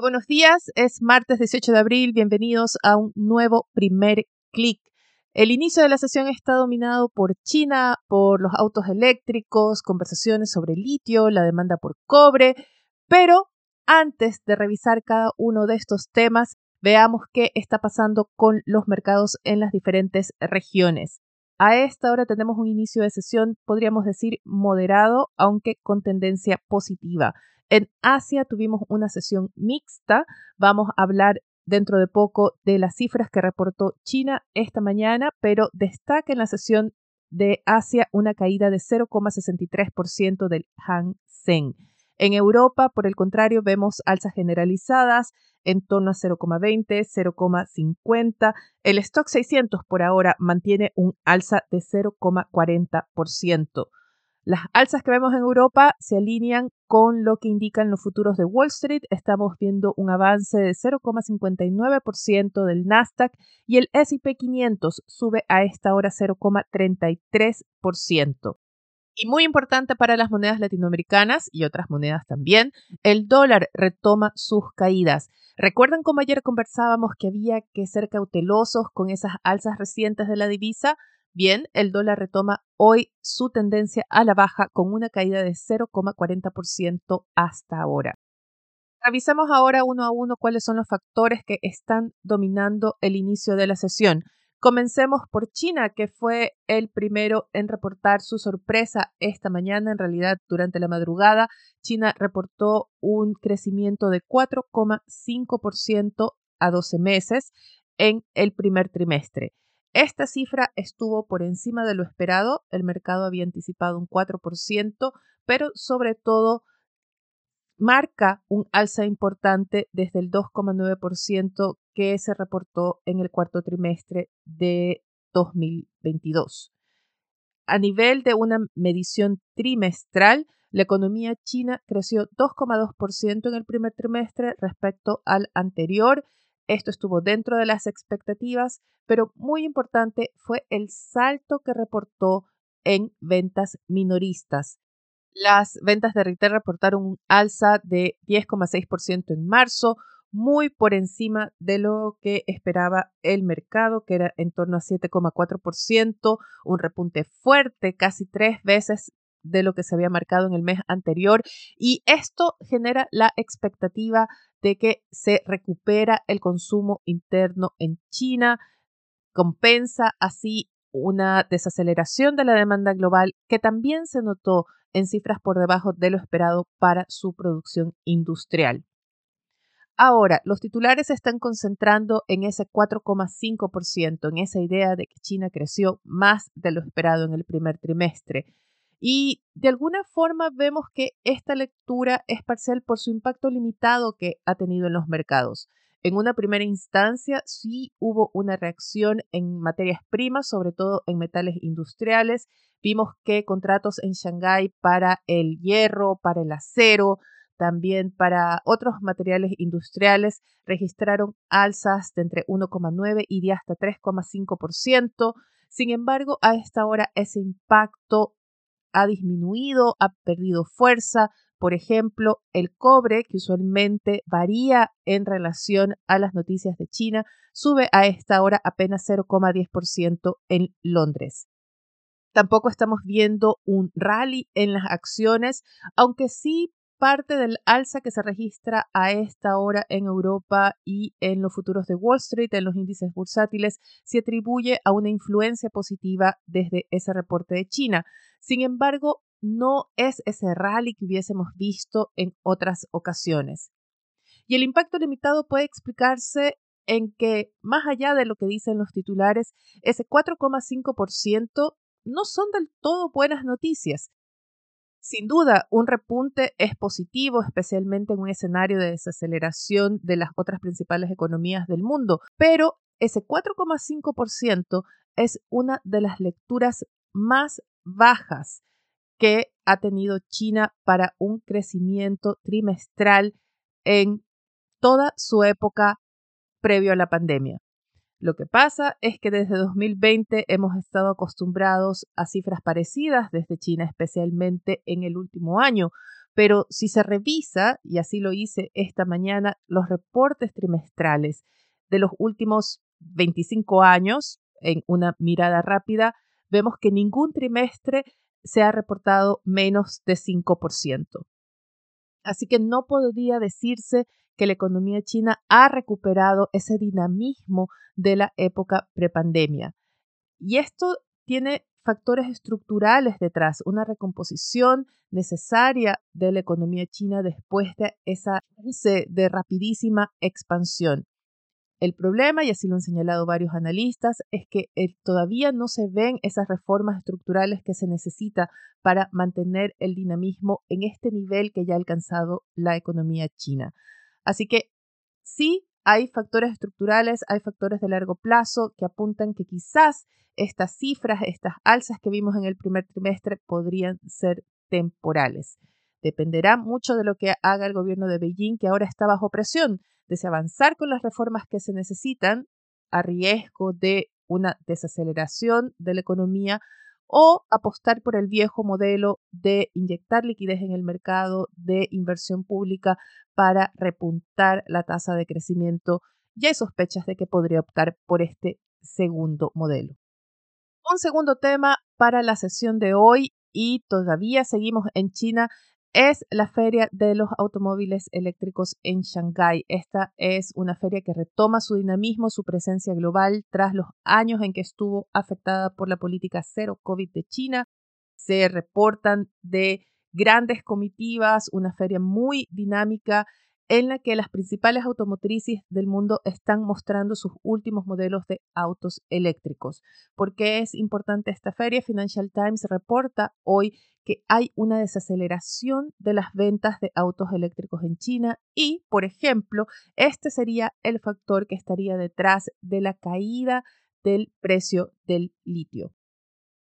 Buenos días, es martes 18 de abril, bienvenidos a un nuevo primer clic. El inicio de la sesión está dominado por China, por los autos eléctricos, conversaciones sobre litio, la demanda por cobre, pero antes de revisar cada uno de estos temas, veamos qué está pasando con los mercados en las diferentes regiones. A esta hora tenemos un inicio de sesión, podríamos decir, moderado, aunque con tendencia positiva. En Asia tuvimos una sesión mixta. Vamos a hablar dentro de poco de las cifras que reportó China esta mañana, pero destaca en la sesión de Asia una caída de 0,63% del Hang Seng. En Europa, por el contrario, vemos alzas generalizadas en torno a 0,20, 0,50. El stock 600 por ahora mantiene un alza de 0,40%. Las alzas que vemos en Europa se alinean con lo que indican los futuros de Wall Street. Estamos viendo un avance de 0,59% del Nasdaq y el SP 500 sube a esta hora 0,33%. Y muy importante para las monedas latinoamericanas y otras monedas también, el dólar retoma sus caídas. ¿Recuerdan cómo ayer conversábamos que había que ser cautelosos con esas alzas recientes de la divisa? Bien, el dólar retoma hoy su tendencia a la baja con una caída de 0,40% hasta ahora. Revisemos ahora uno a uno cuáles son los factores que están dominando el inicio de la sesión. Comencemos por China, que fue el primero en reportar su sorpresa esta mañana. En realidad, durante la madrugada, China reportó un crecimiento de 4,5% a 12 meses en el primer trimestre. Esta cifra estuvo por encima de lo esperado, el mercado había anticipado un 4%, pero sobre todo marca un alza importante desde el 2,9% que se reportó en el cuarto trimestre de 2022. A nivel de una medición trimestral, la economía china creció 2,2% en el primer trimestre respecto al anterior esto estuvo dentro de las expectativas, pero muy importante fue el salto que reportó en ventas minoristas. Las ventas de retail reportaron un alza de 10,6% en marzo, muy por encima de lo que esperaba el mercado, que era en torno a 7,4%, un repunte fuerte, casi tres veces de lo que se había marcado en el mes anterior. Y esto genera la expectativa de que se recupera el consumo interno en China, compensa así una desaceleración de la demanda global que también se notó en cifras por debajo de lo esperado para su producción industrial. Ahora, los titulares se están concentrando en ese 4,5%, en esa idea de que China creció más de lo esperado en el primer trimestre. Y de alguna forma vemos que esta lectura es parcial por su impacto limitado que ha tenido en los mercados. En una primera instancia sí hubo una reacción en materias primas, sobre todo en metales industriales. Vimos que contratos en Shanghái para el hierro, para el acero, también para otros materiales industriales registraron alzas de entre 1,9 y de hasta 3,5%. Sin embargo, a esta hora ese impacto ha disminuido, ha perdido fuerza. Por ejemplo, el cobre, que usualmente varía en relación a las noticias de China, sube a esta hora apenas 0,10% en Londres. Tampoco estamos viendo un rally en las acciones, aunque sí parte del alza que se registra a esta hora en Europa y en los futuros de Wall Street, en los índices bursátiles, se atribuye a una influencia positiva desde ese reporte de China. Sin embargo, no es ese rally que hubiésemos visto en otras ocasiones. Y el impacto limitado puede explicarse en que, más allá de lo que dicen los titulares, ese 4,5% no son del todo buenas noticias. Sin duda, un repunte es positivo, especialmente en un escenario de desaceleración de las otras principales economías del mundo, pero ese 4,5% es una de las lecturas más bajas que ha tenido China para un crecimiento trimestral en toda su época previo a la pandemia. Lo que pasa es que desde 2020 hemos estado acostumbrados a cifras parecidas desde China, especialmente en el último año. Pero si se revisa, y así lo hice esta mañana, los reportes trimestrales de los últimos 25 años, en una mirada rápida, vemos que ningún trimestre se ha reportado menos de 5%. Así que no podría decirse que la economía china ha recuperado ese dinamismo de la época prepandemia. Y esto tiene factores estructurales detrás, una recomposición necesaria de la economía china después de esa de rapidísima expansión. El problema, y así lo han señalado varios analistas, es que eh, todavía no se ven esas reformas estructurales que se necesita para mantener el dinamismo en este nivel que ya ha alcanzado la economía china. Así que sí hay factores estructurales, hay factores de largo plazo que apuntan que quizás estas cifras, estas alzas que vimos en el primer trimestre podrían ser temporales. Dependerá mucho de lo que haga el gobierno de Beijing, que ahora está bajo presión de avanzar con las reformas que se necesitan a riesgo de una desaceleración de la economía o apostar por el viejo modelo de inyectar liquidez en el mercado de inversión pública para repuntar la tasa de crecimiento. Ya hay sospechas de que podría optar por este segundo modelo. Un segundo tema para la sesión de hoy y todavía seguimos en China es la Feria de los Automóviles Eléctricos en Shanghái. Esta es una feria que retoma su dinamismo, su presencia global tras los años en que estuvo afectada por la política cero COVID de China. Se reportan de grandes comitivas, una feria muy dinámica en la que las principales automotrices del mundo están mostrando sus últimos modelos de autos eléctricos. ¿Por qué es importante esta feria? Financial Times reporta hoy que hay una desaceleración de las ventas de autos eléctricos en China y, por ejemplo, este sería el factor que estaría detrás de la caída del precio del litio.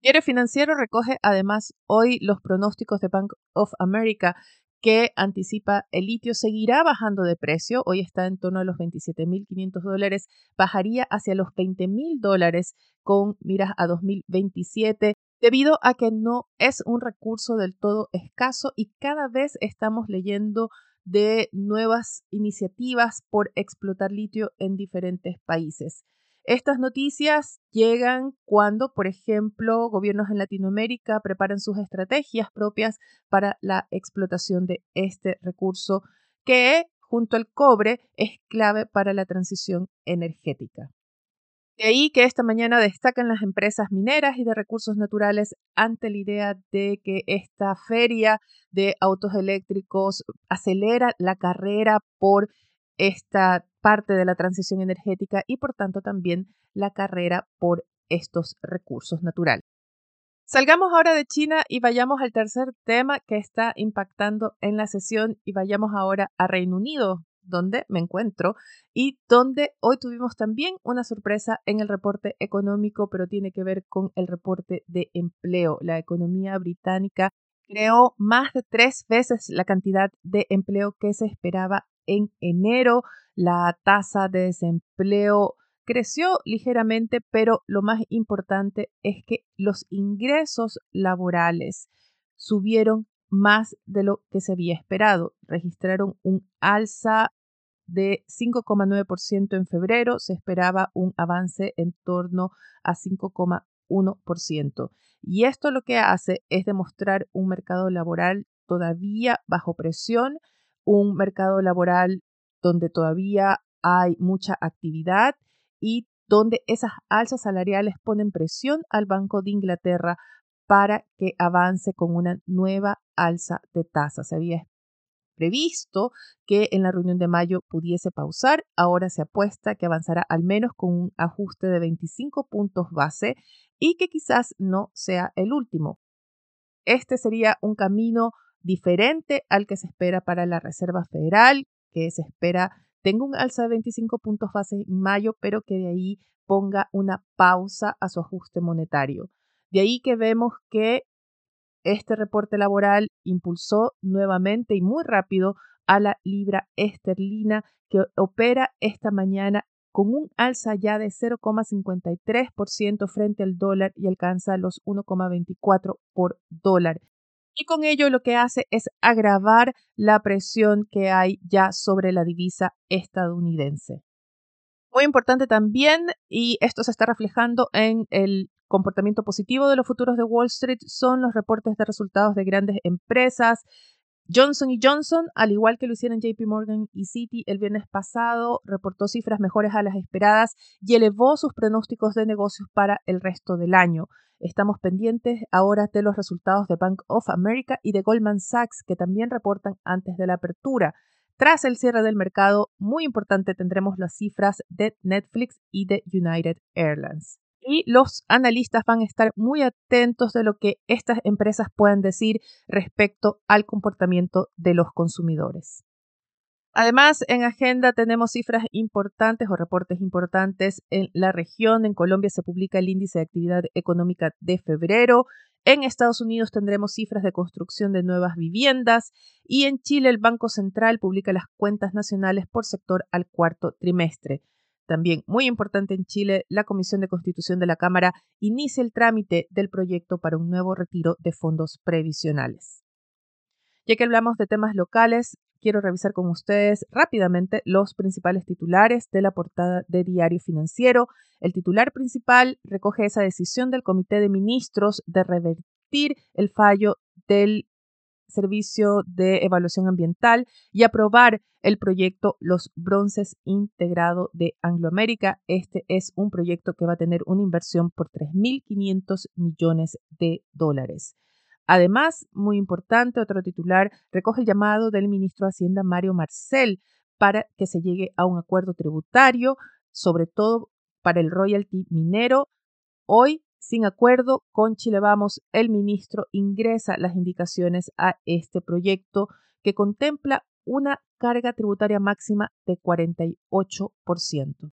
Diario Financiero recoge además hoy los pronósticos de Bank of America que anticipa el litio seguirá bajando de precio, hoy está en torno a los 27.500 dólares, bajaría hacia los 20.000 dólares con miras a 2027 debido a que no es un recurso del todo escaso y cada vez estamos leyendo de nuevas iniciativas por explotar litio en diferentes países. Estas noticias llegan cuando, por ejemplo, gobiernos en Latinoamérica preparan sus estrategias propias para la explotación de este recurso que, junto al cobre, es clave para la transición energética. De ahí que esta mañana destacan las empresas mineras y de recursos naturales ante la idea de que esta feria de autos eléctricos acelera la carrera por esta parte de la transición energética y por tanto también la carrera por estos recursos naturales. Salgamos ahora de China y vayamos al tercer tema que está impactando en la sesión y vayamos ahora a Reino Unido, donde me encuentro y donde hoy tuvimos también una sorpresa en el reporte económico, pero tiene que ver con el reporte de empleo. La economía británica creó más de tres veces la cantidad de empleo que se esperaba en enero. La tasa de desempleo creció ligeramente, pero lo más importante es que los ingresos laborales subieron más de lo que se había esperado. Registraron un alza de 5,9% en febrero, se esperaba un avance en torno a 5,1%. Y esto lo que hace es demostrar un mercado laboral todavía bajo presión, un mercado laboral donde todavía hay mucha actividad y donde esas alzas salariales ponen presión al Banco de Inglaterra para que avance con una nueva alza de tasas. Se había previsto que en la reunión de mayo pudiese pausar, ahora se apuesta que avanzará al menos con un ajuste de 25 puntos base y que quizás no sea el último. este sería un camino diferente al que se espera para la Reserva Federal, que se espera tenga un alza de 25 puntos base en mayo, pero que de ahí ponga una pausa a su ajuste monetario. De ahí que vemos que este reporte laboral impulsó nuevamente y muy rápido a la libra esterlina que opera esta mañana con un alza ya de 0,53% frente al dólar y alcanza los 1,24 por dólar. Y con ello lo que hace es agravar la presión que hay ya sobre la divisa estadounidense. Muy importante también, y esto se está reflejando en el comportamiento positivo de los futuros de Wall Street, son los reportes de resultados de grandes empresas. Johnson Johnson, al igual que lo hicieron JP Morgan y Citi el viernes pasado, reportó cifras mejores a las esperadas y elevó sus pronósticos de negocios para el resto del año. Estamos pendientes ahora de los resultados de Bank of America y de Goldman Sachs, que también reportan antes de la apertura. Tras el cierre del mercado, muy importante tendremos las cifras de Netflix y de United Airlines. Y los analistas van a estar muy atentos de lo que estas empresas puedan decir respecto al comportamiento de los consumidores. Además, en agenda tenemos cifras importantes o reportes importantes en la región. En Colombia se publica el índice de actividad económica de febrero. En Estados Unidos tendremos cifras de construcción de nuevas viviendas y en Chile el Banco Central publica las cuentas nacionales por sector al cuarto trimestre. También muy importante en Chile, la Comisión de Constitución de la Cámara inicia el trámite del proyecto para un nuevo retiro de fondos previsionales. Ya que hablamos de temas locales, quiero revisar con ustedes rápidamente los principales titulares de la portada de Diario Financiero. El titular principal recoge esa decisión del Comité de Ministros de revertir el fallo del Servicio de Evaluación Ambiental y aprobar el proyecto Los Bronces Integrado de Angloamérica. Este es un proyecto que va a tener una inversión por 3.500 millones de dólares. Además, muy importante, otro titular recoge el llamado del ministro de Hacienda Mario Marcel para que se llegue a un acuerdo tributario, sobre todo para el royalty minero. Hoy, sin acuerdo con Chile Vamos, el ministro ingresa las indicaciones a este proyecto que contempla una carga tributaria máxima de 48%.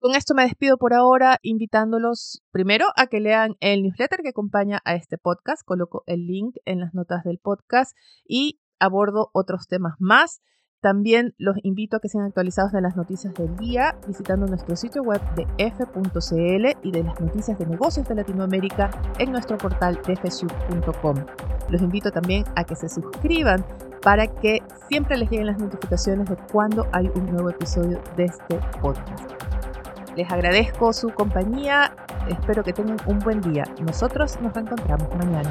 Con esto me despido por ahora, invitándolos primero a que lean el newsletter que acompaña a este podcast. Coloco el link en las notas del podcast y abordo otros temas más. También los invito a que sean actualizados de las noticias del día visitando nuestro sitio web de f.cl y de las noticias de negocios de Latinoamérica en nuestro portal dfsub.com. Los invito también a que se suscriban para que siempre les lleguen las notificaciones de cuando hay un nuevo episodio de este podcast. Les agradezco su compañía, espero que tengan un buen día. Nosotros nos reencontramos mañana.